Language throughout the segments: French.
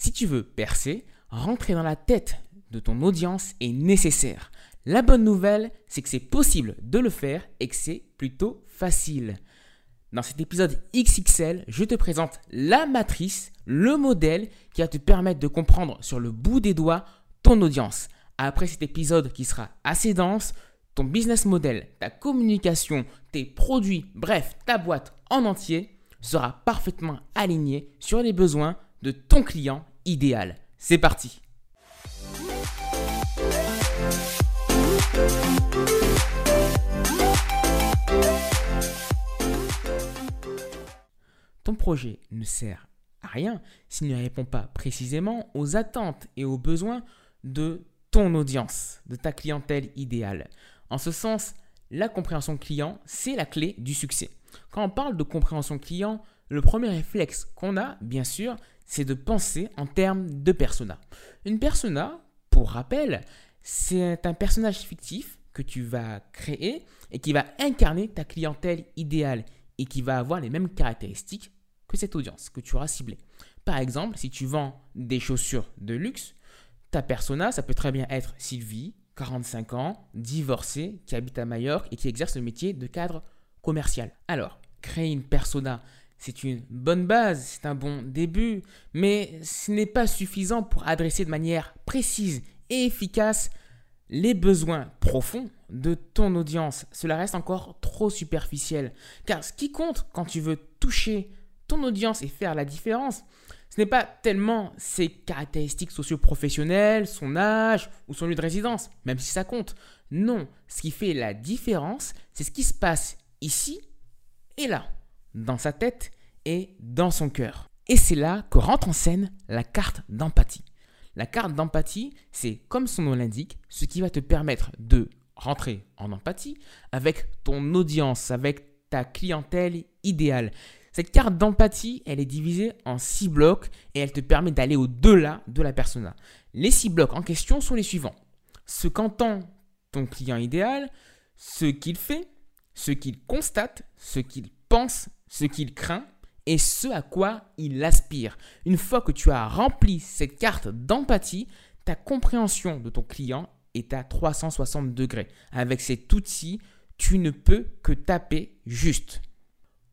Si tu veux percer, rentrer dans la tête de ton audience est nécessaire. La bonne nouvelle, c'est que c'est possible de le faire et que c'est plutôt facile. Dans cet épisode XXL, je te présente la matrice, le modèle qui va te permettre de comprendre sur le bout des doigts ton audience. Après cet épisode qui sera assez dense, ton business model, ta communication, tes produits, bref, ta boîte en entier sera parfaitement aligné sur les besoins de ton client idéal. C'est parti Ton projet ne sert à rien s'il ne répond pas précisément aux attentes et aux besoins de ton audience, de ta clientèle idéale. En ce sens, la compréhension client, c'est la clé du succès. Quand on parle de compréhension client, le premier réflexe qu'on a, bien sûr, c'est de penser en termes de persona. Une persona, pour rappel, c'est un personnage fictif que tu vas créer et qui va incarner ta clientèle idéale et qui va avoir les mêmes caractéristiques que cette audience que tu auras ciblée. Par exemple, si tu vends des chaussures de luxe, ta persona, ça peut très bien être Sylvie, 45 ans, divorcée, qui habite à Majorque et qui exerce le métier de cadre commercial. Alors, créer une persona c'est une bonne base, c'est un bon début, mais ce n'est pas suffisant pour adresser de manière précise et efficace les besoins profonds de ton audience. Cela reste encore trop superficiel. Car ce qui compte quand tu veux toucher ton audience et faire la différence, ce n'est pas tellement ses caractéristiques socio-professionnelles, son âge ou son lieu de résidence, même si ça compte. Non, ce qui fait la différence, c'est ce qui se passe ici et là dans sa tête et dans son cœur. Et c'est là que rentre en scène la carte d'empathie. La carte d'empathie, c'est comme son nom l'indique, ce qui va te permettre de rentrer en empathie avec ton audience, avec ta clientèle idéale. Cette carte d'empathie, elle est divisée en six blocs et elle te permet d'aller au-delà de la persona. Les six blocs en question sont les suivants. Ce qu'entend ton client idéal, ce qu'il fait, ce qu'il constate, ce qu'il pense, ce qu'il craint et ce à quoi il aspire. Une fois que tu as rempli cette carte d'empathie, ta compréhension de ton client est à 360 degrés. Avec cet outil, tu ne peux que taper juste.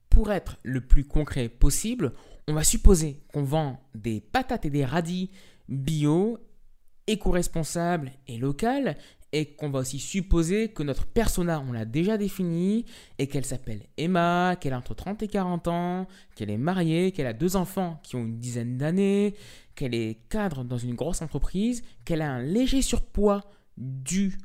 Pour être le plus concret possible, on va supposer qu'on vend des patates et des radis bio, éco-responsables et locales et qu'on va aussi supposer que notre persona, on l'a déjà défini et qu'elle s'appelle Emma, qu'elle a entre 30 et 40 ans, qu'elle est mariée, qu'elle a deux enfants qui ont une dizaine d'années, qu'elle est cadre dans une grosse entreprise, qu'elle a un léger surpoids dû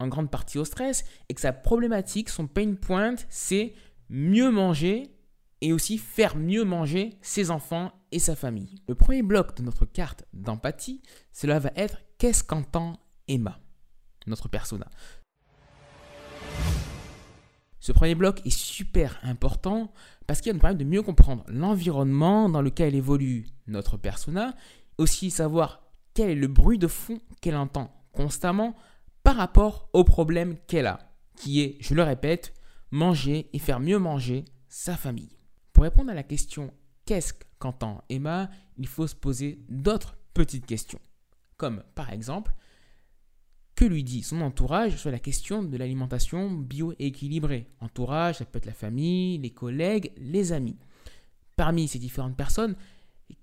en grande partie au stress et que sa problématique, son pain point, c'est mieux manger et aussi faire mieux manger ses enfants et sa famille. Le premier bloc de notre carte d'empathie, cela va être qu'est-ce qu'entend Emma? Notre persona. Ce premier bloc est super important parce qu'il nous permettre de mieux comprendre l'environnement dans lequel évolue notre persona, aussi savoir quel est le bruit de fond qu'elle entend constamment par rapport au problème qu'elle a, qui est, je le répète, manger et faire mieux manger sa famille. Pour répondre à la question qu'est-ce qu'entend Emma, il faut se poser d'autres petites questions, comme par exemple que lui dit son entourage sur la question de l'alimentation bio-équilibrée. Entourage, ça peut être la famille, les collègues, les amis. Parmi ces différentes personnes,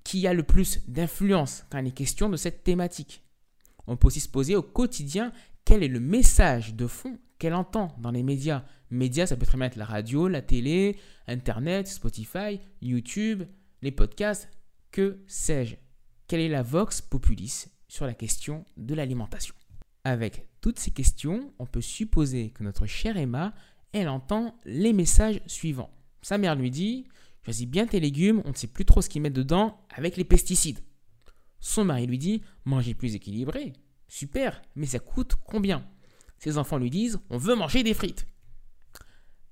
qui a le plus d'influence quand il est question de cette thématique? On peut aussi se poser au quotidien quel est le message de fond qu'elle entend dans les médias? Médias, ça peut très bien être la radio, la télé, Internet, Spotify, YouTube, les podcasts, que sais-je? Quelle est la vox populis sur la question de l'alimentation? Avec toutes ces questions, on peut supposer que notre chère Emma, elle entend les messages suivants. Sa mère lui dit Choisis bien tes légumes, on ne sait plus trop ce qu'ils mettent dedans avec les pesticides. Son mari lui dit Manger plus équilibré. Super, mais ça coûte combien? Ses enfants lui disent On veut manger des frites.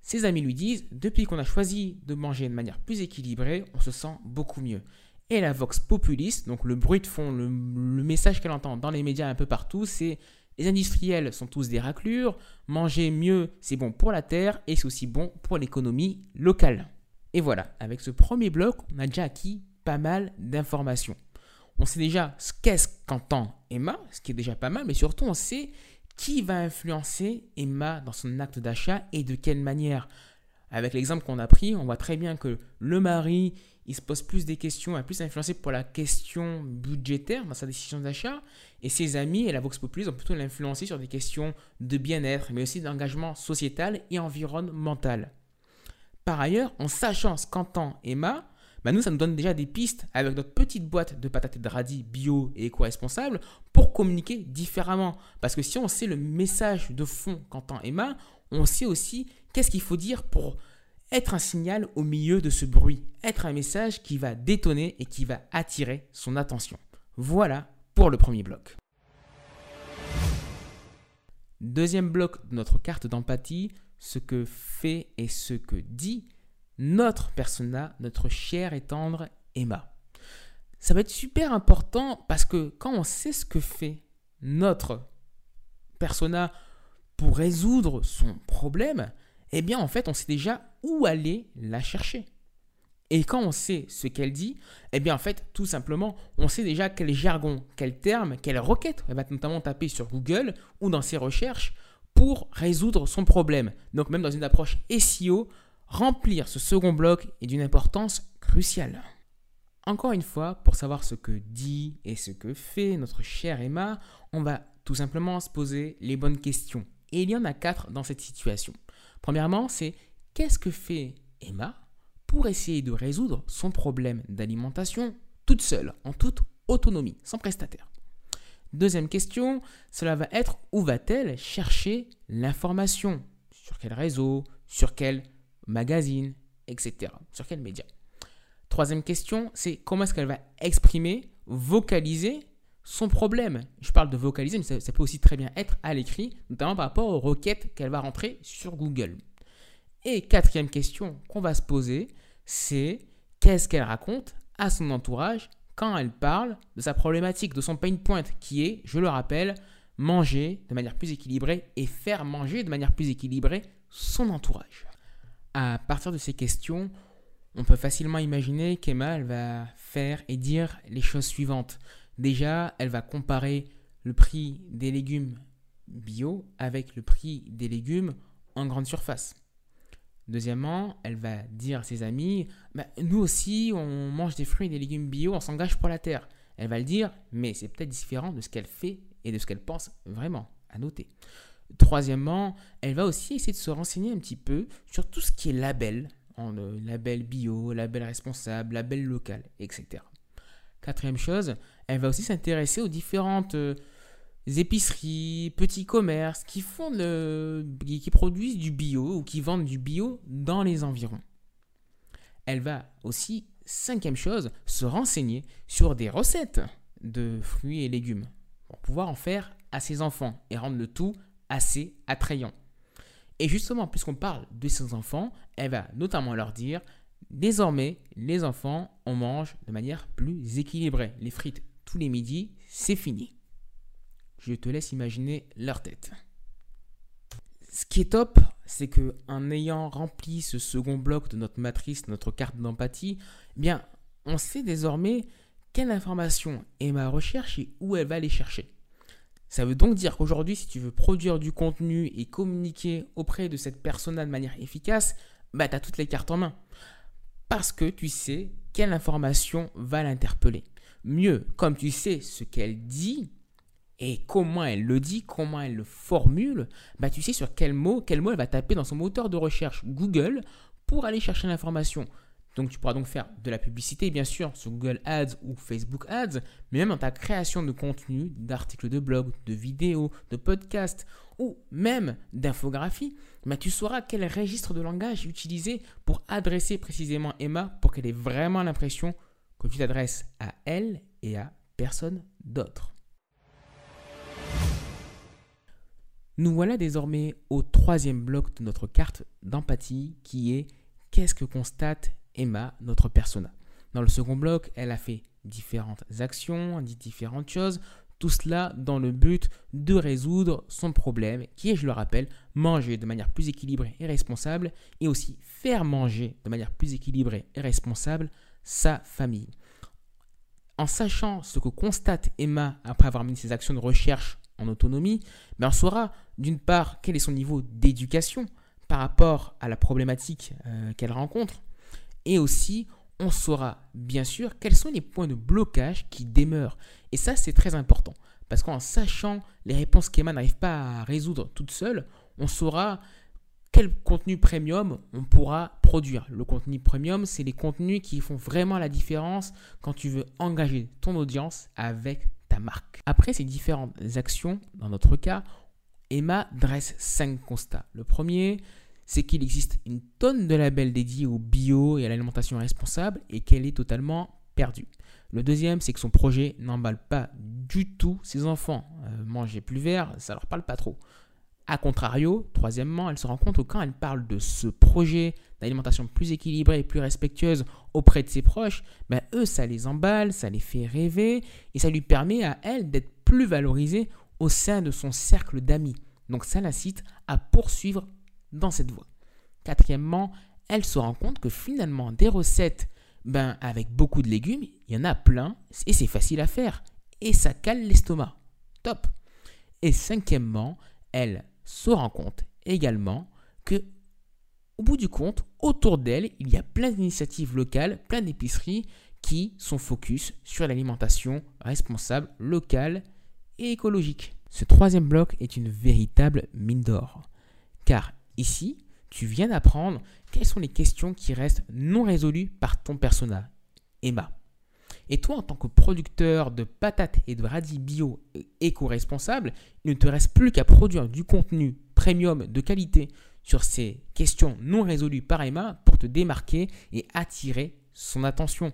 Ses amis lui disent Depuis qu'on a choisi de manger de manière plus équilibrée, on se sent beaucoup mieux et la vox populiste, donc le bruit de fond, le, message qu'elle entend dans les médias un peu partout, c'est les industriels sont tous des raclures, manger mieux c'est bon pour la terre et c'est aussi bon pour l'économie locale. Et voilà, avec ce premier bloc, on a déjà acquis pas mal d'informations. on sait déjà ce qu'est-ce qu'entend Emma, ce qui est déjà pas mal, mais surtout on sait qui va influencer Emma dans son acte d'achat et de quelle manière. Avec l'exemple qu'on a pris, on voit très bien que le mari, il se pose plus des questions, est plus influencé pour la question budgétaire dans sa décision d'achat, et ses amis et la Vox Populi ont plutôt l'influencer sur des questions de bien-être, mais aussi d'engagement sociétal et environnemental. Par ailleurs, en sachant ce qu'entend Emma, bah nous, ça nous donne déjà des pistes avec notre petite boîte de patates et de radis bio et éco-responsable pour communiquer différemment. Parce que si on sait le message de fond qu'entend Emma, on sait aussi qu'est-ce qu'il faut dire pour être un signal au milieu de ce bruit, être un message qui va détonner et qui va attirer son attention. Voilà pour le premier bloc. Deuxième bloc de notre carte d'empathie, ce que fait et ce que dit notre persona, notre chère et tendre Emma. Ça va être super important parce que quand on sait ce que fait notre persona pour résoudre son problème, eh bien en fait on sait déjà où aller la chercher. Et quand on sait ce qu'elle dit, eh bien en fait tout simplement on sait déjà quel jargon, quel terme, quelle requête elle va notamment taper sur Google ou dans ses recherches pour résoudre son problème. Donc même dans une approche SEO, Remplir ce second bloc est d'une importance cruciale. Encore une fois, pour savoir ce que dit et ce que fait notre chère Emma, on va tout simplement se poser les bonnes questions. Et il y en a quatre dans cette situation. Premièrement, c'est qu'est-ce que fait Emma pour essayer de résoudre son problème d'alimentation toute seule, en toute autonomie, sans prestataire? Deuxième question, cela va être où va-t-elle chercher l'information? Sur quel réseau? Sur quel magazine, etc. Sur quel média? Troisième question, c'est comment est-ce qu'elle va exprimer, vocaliser son problème. Je parle de vocaliser, mais ça, peut aussi très bien être à l'écrit, notamment par rapport aux requêtes qu'elle va rentrer sur Google. Et quatrième question qu'on va se poser, c'est qu'est-ce qu'elle raconte à son entourage quand elle parle de sa problématique, de son pain point, qui est, je le rappelle, manger de manière plus équilibrée et faire manger de manière plus équilibrée son entourage. À partir de ces questions, on peut facilement imaginer qu'Emma va faire et dire les choses suivantes. Déjà, elle va comparer le prix des légumes bio avec le prix des légumes en grande surface. Deuxièmement, elle va dire à ses amis, bah, nous aussi, on mange des fruits et des légumes bio, on s'engage pour la terre. Elle va le dire, mais c'est peut-être différent de ce qu'elle fait et de ce qu'elle pense vraiment, à noter. Troisièmement, elle va aussi essayer de se renseigner un petit peu sur tout ce qui est label, euh, label bio, label responsable, label local, etc. Quatrième chose, elle va aussi s'intéresser aux différentes euh, épiceries, petits commerces qui font le, qui produisent du bio ou qui vendent du bio dans les environs. Elle va aussi, cinquième chose, se renseigner sur des recettes de fruits et légumes pour pouvoir en faire à ses enfants et rendre le tout assez attrayant. Et justement, puisqu'on parle de ses enfants, elle va notamment leur dire, désormais, les enfants, on mange de manière plus équilibrée. Les frites tous les midis, c'est fini. Je te laisse imaginer leur tête. Ce qui est top, c'est que en ayant rempli ce second bloc de notre matrice, notre carte d'empathie, eh bien, on sait désormais quelle information est ma recherche et où elle va les chercher. Ça veut donc dire qu'aujourd'hui, si tu veux produire du contenu et communiquer auprès de cette personne-là de manière efficace, bah, tu as toutes les cartes en main. Parce que tu sais quelle information va l'interpeller. Mieux, comme tu sais ce qu'elle dit et comment elle le dit, comment elle le formule, bah, tu sais sur quel mot, quel mot elle va taper dans son moteur de recherche Google pour aller chercher l'information. Donc tu pourras donc faire de la publicité, bien sûr, sur Google Ads ou Facebook Ads, mais même dans ta création de contenu, d'articles de blog, de vidéos, de podcasts ou même d'infographies, bah, tu sauras quel registre de langage utiliser pour adresser précisément Emma pour qu'elle ait vraiment l'impression que tu t'adresses à elle et à personne d'autre. Nous voilà désormais au troisième bloc de notre carte d'empathie qui est qu'est-ce que constate Emma, notre persona? Dans le second bloc, elle a fait différentes actions, dit différentes choses, tout cela dans le but de résoudre son problème, qui est, je le rappelle, manger de manière plus équilibrée et responsable, et aussi faire manger de manière plus équilibrée et responsable sa famille. en sachant ce que constate Emma après avoir mené ses actions de recherche en autonomie, ben on saura d'une part quel est son niveau d'éducation par rapport à la problématique euh, qu'elle rencontre, et aussi on saura bien sûr quels sont les points de blocage qui demeurent. Et ça c'est très important, parce qu'en sachant les réponses qu'Emma n'arrive pas à résoudre toute seule, on saura quel contenu premium on pourra produire. Le contenu premium, c'est les contenus qui font vraiment la différence quand tu veux engager ton audience avec ta marque. Après ces différentes actions, dans notre cas, Emma dresse cinq constats. Le premier, c'est qu'il existe une tonne de labels dédiés au bio et à l'alimentation responsable et qu'elle est totalement perdue. Le deuxième, c'est que son projet n'emballe pas du tout ses enfants. Euh, manger plus vert, ça leur parle pas trop. A contrario, troisièmement, elle se rend compte que quand elle parle de ce projet d'alimentation plus équilibrée et plus respectueuse auprès de ses proches, ben eux, ça les emballe, ça les fait rêver et ça lui permet à elle d'être plus valorisée au sein de son cercle d'amis. Donc ça l'incite à poursuivre dans cette voie. Quatrièmement, elle se rend compte que finalement, des recettes ben, avec beaucoup de légumes, il y en a plein et c'est facile à faire. Et ça cale l'estomac. Top. Et cinquièmement, elle se rend compte également que, au bout du compte, autour d'elle, il y a plein d'initiatives locales, plein d'épiceries qui sont focus sur l'alimentation responsable, locale et écologique. Ce troisième bloc est une véritable mine d'or. Car ici, tu viens d'apprendre quelles sont les questions qui restent non résolues par ton persona, Emma. Et toi, en tant que producteur de patates et de radis bio éco-responsables, il ne te reste plus qu'à produire du contenu premium de qualité sur ces questions non résolues par Emma pour te démarquer et attirer son attention.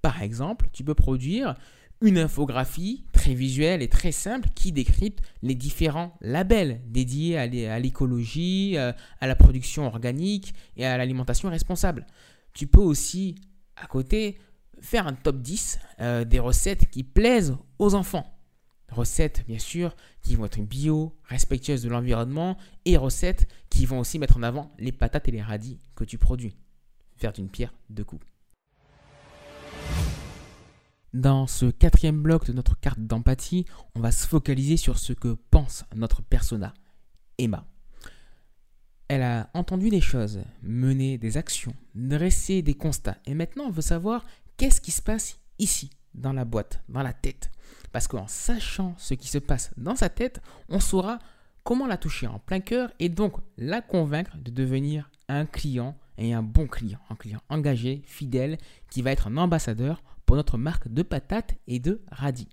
Par exemple, tu peux produire une infographie très visuelle et très simple qui décrypte les différents labels dédiés à l'écologie, euh, à la production organique et à l'alimentation responsable. Tu peux aussi, à côté, faire un top 10 euh, des recettes qui plaisent aux enfants. Recettes, bien sûr, qui vont être bio, respectueuses de l'environnement, et recettes qui vont aussi mettre en avant les patates et les radis que tu produis. Faire d'une pierre deux coups. Dans ce quatrième bloc de notre carte d'empathie, on va se focaliser sur ce que pense notre persona, Emma. Elle a entendu des choses, mené des actions, dressé des constats, et maintenant on veut savoir qu'est-ce qui se passe ici, dans la boîte, dans la tête. Parce qu'en sachant ce qui se passe dans sa tête, on saura comment la toucher en plein cœur et donc la convaincre de devenir un client et un bon client, un client engagé, fidèle, qui va être un ambassadeur pour notre marque de patates et de radis.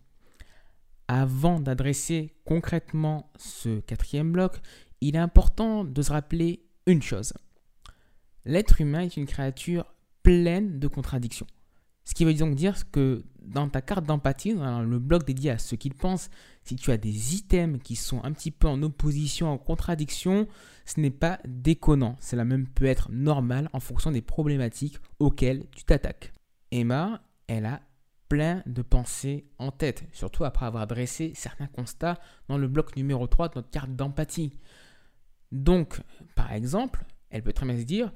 Avant d'adresser concrètement ce quatrième bloc, il est important de se rappeler une chose. L'être humain est une créature pleine de contradictions. Ce qui veut donc dire que dans ta carte d'empathie, dans le bloc dédié à ce qu'ils pensent, si tu as des items qui sont un petit peu en opposition, en contradiction, ce n'est pas déconnant. Cela même peut être normal en fonction des problématiques auxquelles tu t'attaques. Emma, elle a plein de pensées en tête, surtout après avoir dressé certains constats dans le bloc numéro 3 de notre carte d'empathie. Donc, par exemple, elle peut très bien se dire,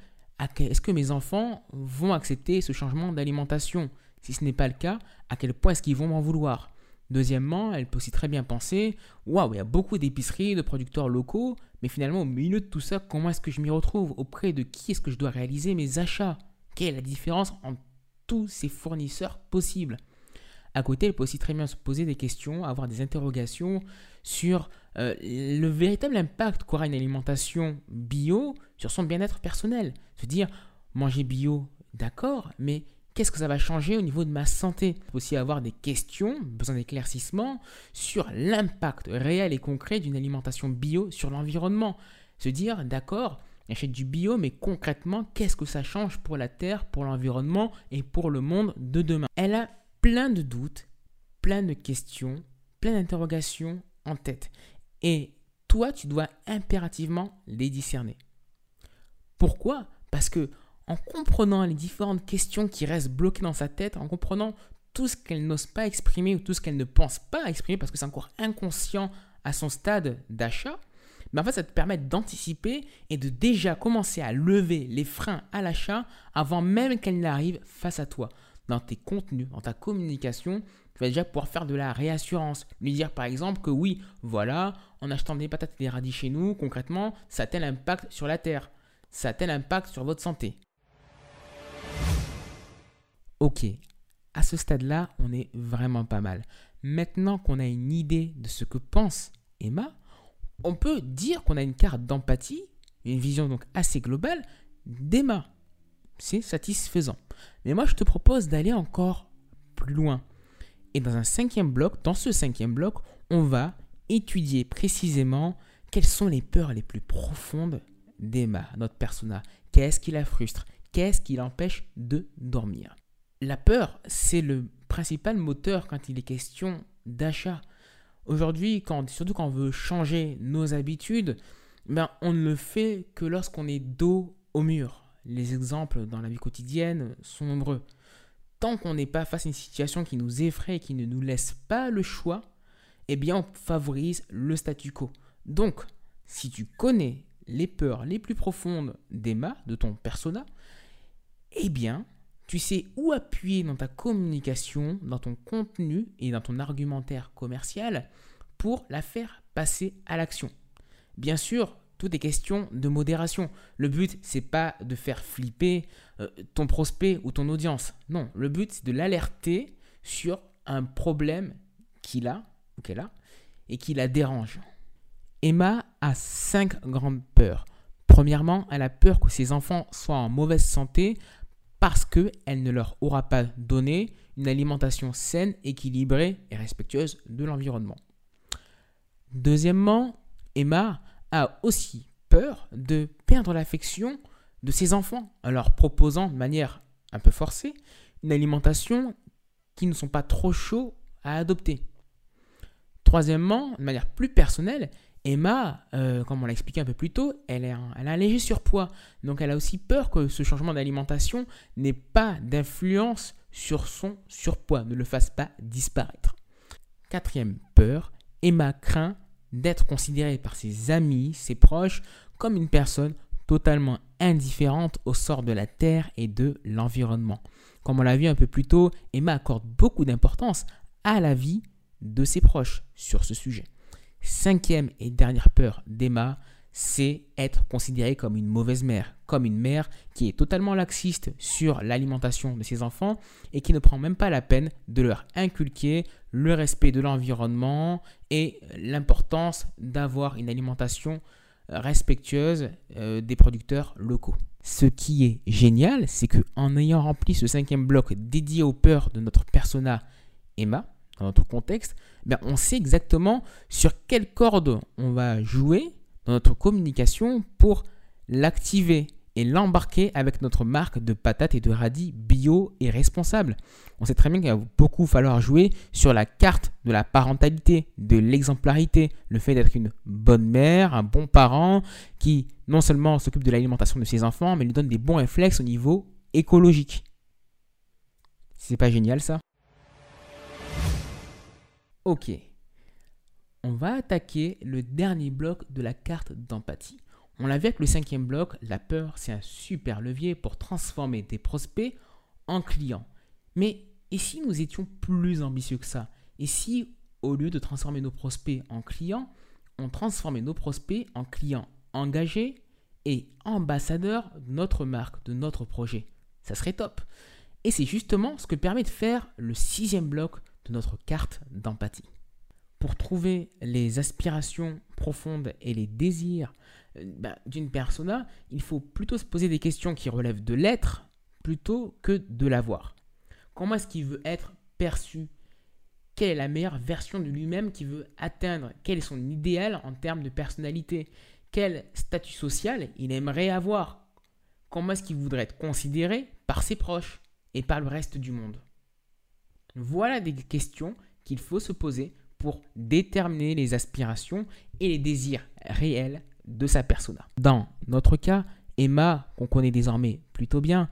est-ce que mes enfants vont accepter ce changement d'alimentation? Si ce n'est pas le cas, à quel point est-ce qu'ils vont m'en vouloir? Deuxièmement, elle peut aussi très bien penser Waouh, il y a beaucoup d'épiceries, de producteurs locaux, mais finalement, au milieu de tout ça, comment est-ce que je m'y retrouve? Auprès de qui est-ce que je dois réaliser mes achats? Quelle est la différence entre tous ces fournisseurs possibles à côté, elle peut aussi très bien se poser des questions, avoir des interrogations sur euh, le véritable impact qu'aura une alimentation bio sur son bien-être personnel. Se dire, manger bio, d'accord, mais qu'est-ce que ça va changer au niveau de ma santé? Aussi avoir des questions, besoin d'éclaircissement sur l'impact réel et concret d'une alimentation bio sur l'environnement. Se dire, d'accord, j'achète du bio, mais concrètement, qu'est-ce que ça change pour la Terre, pour l'environnement et pour le monde de demain? Elle a plein de doutes, plein de questions, plein d'interrogations en tête. Et toi, tu dois impérativement les discerner. Pourquoi? Parce que en comprenant les différentes questions qui restent bloquées dans sa tête, en comprenant tout ce qu'elle n'ose pas exprimer ou tout ce qu'elle ne pense pas exprimer parce que c'est encore inconscient à son stade d'achat, mais en fait, ça te permet d'anticiper et de déjà commencer à lever les freins à l'achat avant même qu'elle n'arrive face à toi. dans tes contenus, dans ta communication, tu vas déjà pouvoir faire de la réassurance. Lui dire par exemple que oui, voilà, en achetant des patates et des radis chez nous, concrètement, ça a tel impact sur la terre, ça a tel impact sur votre santé. Ok, à ce stade-là, on est vraiment pas mal. Maintenant qu'on a une idée de ce que pense Emma, on peut dire qu'on a une carte d'empathie, une vision donc assez globale d'Emma. C'est satisfaisant. Mais moi, je te propose d'aller encore plus loin. Et dans un cinquième bloc, dans ce cinquième bloc, on va étudier précisément quelles sont les peurs les plus profondes d'Emma, notre persona. Qu'est-ce qui la frustre? Qu'est-ce qui l'empêche de dormir? La peur, c'est le principal moteur quand il est question d'achat. Aujourd'hui, surtout quand on veut changer nos habitudes, ben, on ne le fait que lorsqu'on est dos au mur. Les exemples dans la vie quotidienne sont nombreux tant qu'on n'est pas face à une situation qui nous effraie et qui ne nous laisse pas le choix, eh bien on favorise le statu quo. Donc, si tu connais les peurs les plus profondes d'Emma, de ton persona, eh bien, tu sais où appuyer dans ta communication, dans ton contenu et dans ton argumentaire commercial pour la faire passer à l'action. Bien sûr, tout est question de modération. Le but, c'est pas de faire flipper euh, ton prospect ou ton audience. Non, le but, c'est de l'alerter sur un problème qu'il a ou qu'elle a et qui la dérange. Emma a cinq grandes peurs. Premièrement, elle a peur que ses enfants soient en mauvaise santé parce qu'elle ne leur aura pas donné une alimentation saine, équilibrée et respectueuse de l'environnement. Deuxièmement, Emma a aussi peur de perdre l'affection de ses enfants en leur proposant de manière un peu forcée une alimentation qui ne sont pas trop chauds à adopter. Troisièmement, de manière plus personnelle, Emma, euh, comme on l'a expliqué un peu plus tôt, elle, a un léger surpoids. Donc elle a aussi peur que ce changement d'alimentation n'ait pas d'influence sur son surpoids, ne le fasse pas disparaître. Quatrième peur, Emma craint d'être considéré par ses amis, ses proches, comme une personne totalement indifférente au sort de la Terre et de l'environnement. Comme on l'a vu un peu plus tôt, Emma accorde beaucoup d'importance à la vie de ses proches sur ce sujet. Cinquième et dernière peur d'Emma, c'est être considéré comme une mauvaise mère, comme une mère qui est totalement laxiste sur l'alimentation de ses enfants et qui ne prend même pas la peine de leur inculquer le respect de l'environnement et l'importance d'avoir une alimentation respectueuse euh, des producteurs locaux. Ce qui est génial, c'est que en ayant rempli ce cinquième bloc dédié aux peurs de notre persona Emma, dans notre contexte, ben on sait exactement sur quelle corde on va jouer dans notre communication pour l'activer et l'embarquer avec notre marque de patates et de radis bio et responsable. On sait très bien qu'il va beaucoup falloir jouer sur la carte de la parentalité, de l'exemplarité, le fait d'être une bonne mère, un bon parent qui non seulement s'occupe de l'alimentation de ses enfants, mais lui donne des bons réflexes au niveau écologique. C'est pas génial ça? Ok, on va attaquer le dernier bloc de la carte d'empathie. On l'a vu avec le cinquième bloc, la peur, c'est un super levier pour transformer des prospects en clients. Mais et si nous étions plus ambitieux que ça? Et si, au lieu de transformer nos prospects en clients, on transformait nos prospects en clients engagés et ambassadeurs de notre marque, de notre projet? Ça serait top. Et c'est justement ce que permet de faire le sixième bloc de notre carte d'empathie. Pour trouver les aspirations profondes et les désirs euh, bah, d'une persona, il faut plutôt se poser des questions qui relèvent de l'être plutôt que de l'avoir. Comment est-ce qu'il veut être perçu Quelle est la meilleure version de lui-même qu'il veut atteindre? Quel est son idéal en termes de personnalité? Quel statut social il aimerait avoir? Comment est-ce qu'il voudrait être considéré par ses proches et par le reste du monde Voilà des questions qu'il faut se poser pour déterminer les aspirations et les désirs réels de sa persona. Dans notre cas, Emma, qu'on connaît désormais plutôt bien,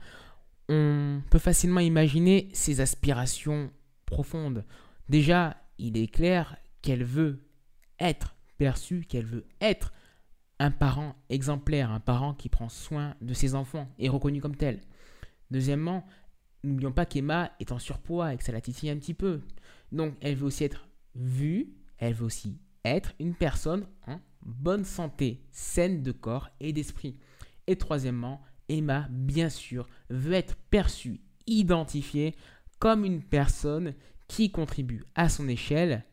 on peut facilement imaginer ses aspirations profondes. Déjà, il est clair qu'elle veut être perçue, qu'elle veut être un parent exemplaire, un parent qui prend soin de ses enfants et reconnu comme tel. Deuxièmement, n'oublions pas qu'Emma est en surpoids et que ça la titille un petit peu. Donc, elle veut aussi être vue, elle veut aussi être une personne en bonne santé, saine de corps et d'esprit. Et troisièmement, Emma, bien sûr, veut être perçue, identifiée comme une personne qui contribue à son échelle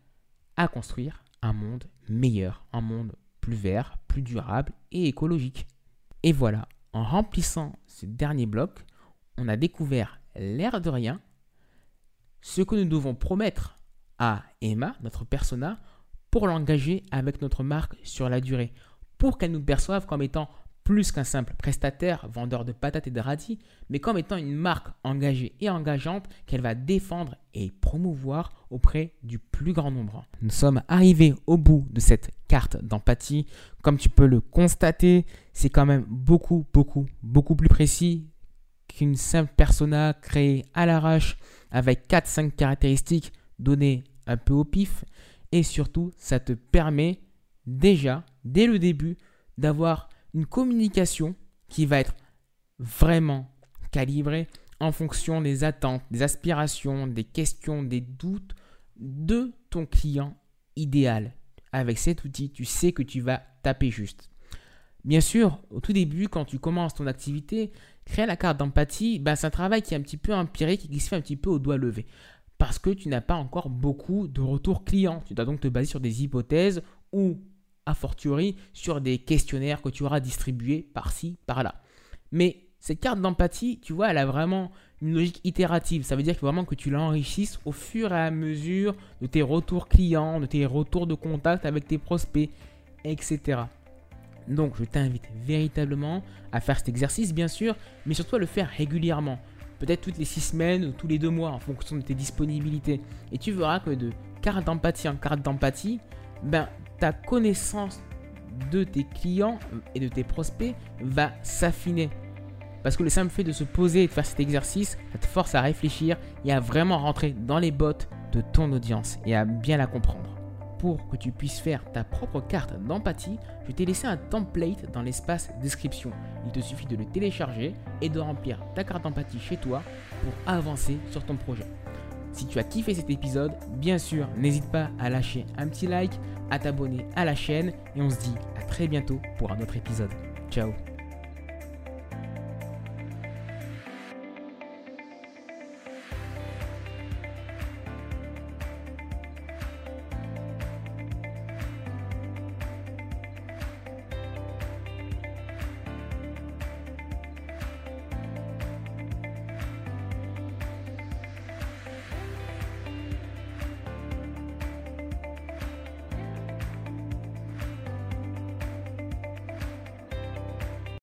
à construire un monde meilleur, un monde plus vert, plus durable et écologique. Et voilà, en remplissant ce dernier bloc, on a découvert l'air de rien, ce que nous devons promettre à Emma, notre persona, pour l'engager avec notre marque sur la durée, pour qu'elle nous perçoive comme étant plus qu'un simple prestataire, vendeur de patates et de radis, mais comme étant une marque engagée et engageante qu'elle va défendre et promouvoir auprès du plus grand nombre. Nous sommes arrivés au bout de cette carte d'empathie. Comme tu peux le constater, c'est quand même beaucoup, beaucoup, beaucoup plus précis qu'une simple persona créée à l'arrache avec 4-5 caractéristiques données un peu au pif. Et surtout, ça te permet déjà, dès le début, d'avoir une communication qui va être vraiment calibrée en fonction des attentes, des aspirations, des questions, des doutes de ton client idéal. Avec cet outil, tu sais que tu vas taper juste. Bien sûr, au tout début, quand tu commences ton activité, créer la carte d'empathie, bah, c'est un travail qui est un petit peu empirique et qui se fait un petit peu au doigt levé. Parce que tu n'as pas encore beaucoup de retours clients. Tu dois donc te baser sur des hypothèses ou a fortiori sur des questionnaires que tu auras distribués par-ci, par-là. Mais cette carte d'empathie, tu vois, elle a vraiment une logique itérative. Ça veut dire que vraiment que tu l'enrichisses au fur et à mesure de tes retours clients, de tes retours de contact avec tes prospects, etc. Donc, je t'invite véritablement à faire cet exercice, bien sûr, mais surtout à le faire régulièrement. Peut-être toutes les six semaines ou tous les deux mois en fonction de tes disponibilités. Et tu verras que de carte d'empathie en carte d'empathie, ben, ta connaissance de tes clients et de tes prospects va s'affiner. Parce que le simple fait de se poser et de faire cet exercice, ça te force à réfléchir et à vraiment rentrer dans les bottes de ton audience et à bien la comprendre. Pour que tu puisses faire ta propre carte d'empathie, je t'ai laissé un template dans l'espace description. Il te suffit de le télécharger et de remplir ta carte d'empathie chez toi pour avancer sur ton projet. Si tu as kiffé cet épisode, bien sûr, n'hésite pas à lâcher un petit like, à t'abonner à la chaîne et on se dit à très bientôt pour un autre épisode. Ciao